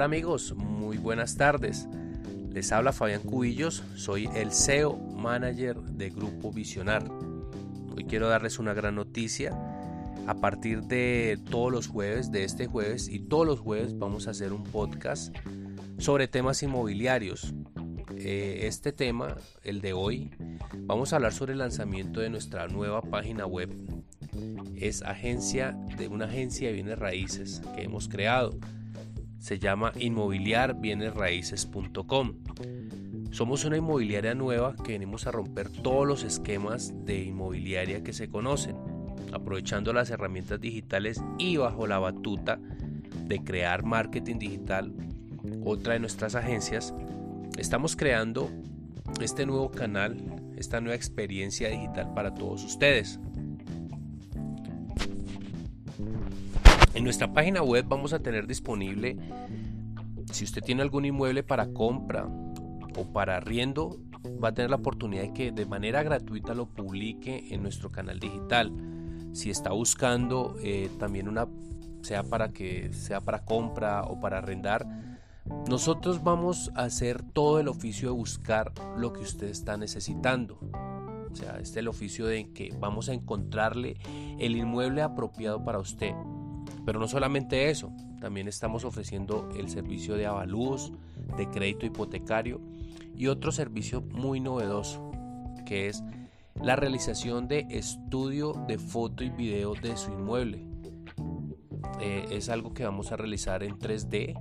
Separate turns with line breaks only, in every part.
Hola amigos, muy buenas tardes. Les habla Fabián Cubillos, soy el CEO Manager de Grupo Visionar. Hoy quiero darles una gran noticia. A partir de todos los jueves, de este jueves y todos los jueves vamos a hacer un podcast sobre temas inmobiliarios. Eh, este tema, el de hoy, vamos a hablar sobre el lanzamiento de nuestra nueva página web. Es agencia de una agencia de bienes raíces que hemos creado. Se llama inmobiliarbienesraíces.com. Somos una inmobiliaria nueva que venimos a romper todos los esquemas de inmobiliaria que se conocen, aprovechando las herramientas digitales y bajo la batuta de crear marketing digital, otra de nuestras agencias Estamos creando este nuevo canal, esta nueva experiencia digital para todos ustedes. En nuestra página web vamos a tener disponible, si usted tiene algún inmueble para compra o para arriendo, va a tener la oportunidad de que de manera gratuita lo publique en nuestro canal digital. Si está buscando eh, también una, sea para que sea para compra o para arrendar, nosotros vamos a hacer todo el oficio de buscar lo que usted está necesitando. O sea, este es el oficio de que vamos a encontrarle el inmueble apropiado para usted. Pero no solamente eso, también estamos ofreciendo el servicio de avalúos, de crédito hipotecario y otro servicio muy novedoso, que es la realización de estudio de foto y video de su inmueble. Eh, es algo que vamos a realizar en 3D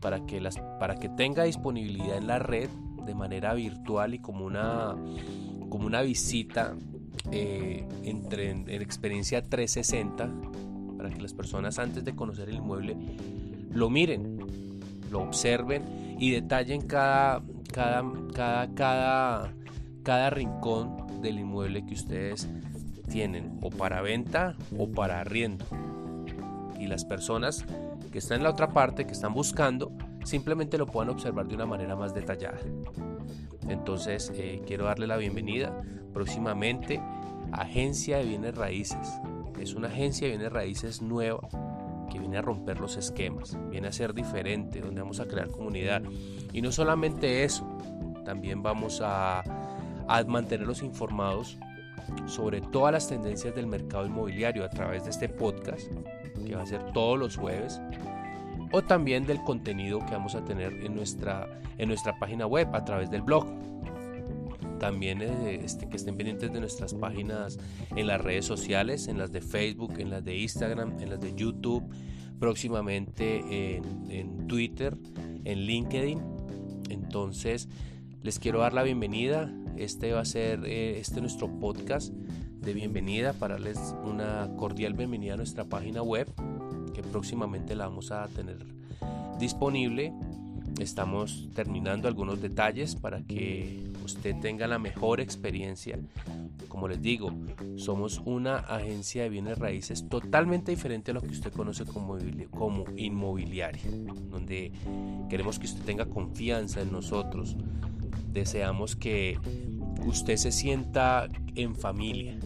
para que, las, para que tenga disponibilidad en la red de manera virtual y como una, como una visita eh, entre, en, experiencia 360 para que las personas antes de conocer el inmueble lo miren, lo observen y detallen cada, cada, cada, cada, cada rincón del inmueble que ustedes tienen o para venta o para arriendo. Y las personas que están en la otra parte, que están buscando, simplemente lo puedan observar de una manera más detallada. Entonces, eh, quiero darle la bienvenida próximamente Agencia de Bienes Raíces. Es una agencia de bienes raíces nueva que viene a romper los esquemas, viene a ser diferente, donde vamos a crear comunidad. Y no solamente eso, también vamos a, a mantenerlos informados sobre todas las tendencias del mercado inmobiliario a través de este podcast que va a ser todos los jueves, o también del contenido que vamos a tener en nuestra, en nuestra página web a través del blog. También eh, este, que estén pendientes de nuestras páginas en las redes sociales, en las de Facebook, en las de Instagram, en las de YouTube, próximamente en, Twitter, en LinkedIn. Entonces, les quiero dar la bienvenida. Este va a ser eh, este nuestro podcast de bienvenida para darles una cordial bienvenida a nuestra página web que próximamente la vamos a tener disponible. Estamos terminando algunos detalles para que usted tenga la mejor experiencia. Como les digo, somos una agencia de bienes raíces totalmente diferente a lo que usted conoce como, inmobiliaria, donde queremos que usted tenga confianza en nosotros. Deseamos que usted se sienta en familia.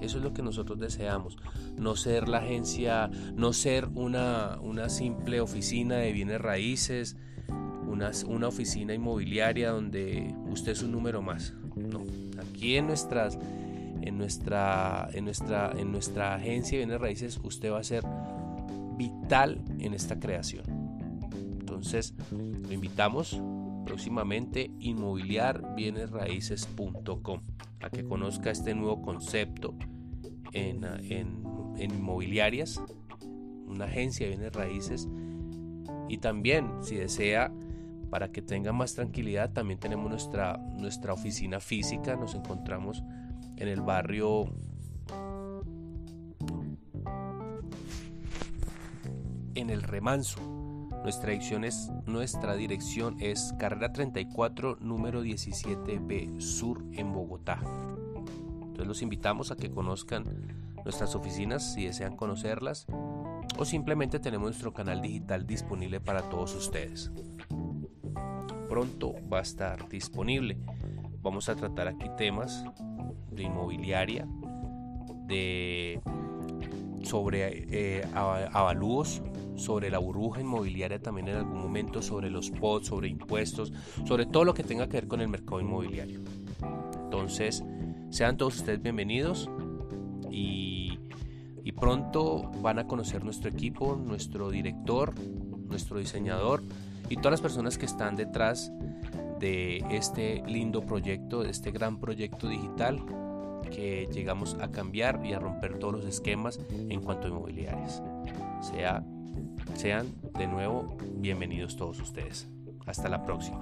Eso es lo que nosotros deseamos. No ser la agencia, no ser una, una simple oficina de bienes raíces, una, oficina inmobiliaria donde usted es un número más. No. Aquí en nuestras, en nuestra, en nuestra, en nuestra agencia de bienes raíces, usted va a ser vital en esta creación. Entonces, lo invitamos próximamente inmobiliarbienesraíces.com a que conozca este nuevo concepto en, en, inmobiliarias, una agencia de bienes raíces y también si desea para que tenga más tranquilidad también tenemos nuestra, nuestra oficina física, nos encontramos en el barrio en el remanso nuestra dirección es, nuestra dirección es carrera 34, número 17B, sur en Bogotá. Entonces los invitamos a que conozcan nuestras oficinas si desean conocerlas o simplemente tenemos nuestro canal digital disponible para todos ustedes. Pronto va a estar disponible. Vamos a tratar aquí temas de inmobiliaria, de sobre eh, avalúos, sobre la burbuja inmobiliaria también en algún momento, sobre los POD, sobre impuestos, sobre todo lo que tenga que ver con el mercado inmobiliario. Entonces, sean todos ustedes bienvenidos y, y pronto van a conocer nuestro equipo, nuestro director, nuestro diseñador y todas las personas que están detrás de este lindo proyecto, de este gran proyecto digital que llegamos a cambiar y a romper todos los esquemas en cuanto a inmobiliarias. Sea, sean de nuevo bienvenidos todos ustedes. Hasta la próxima.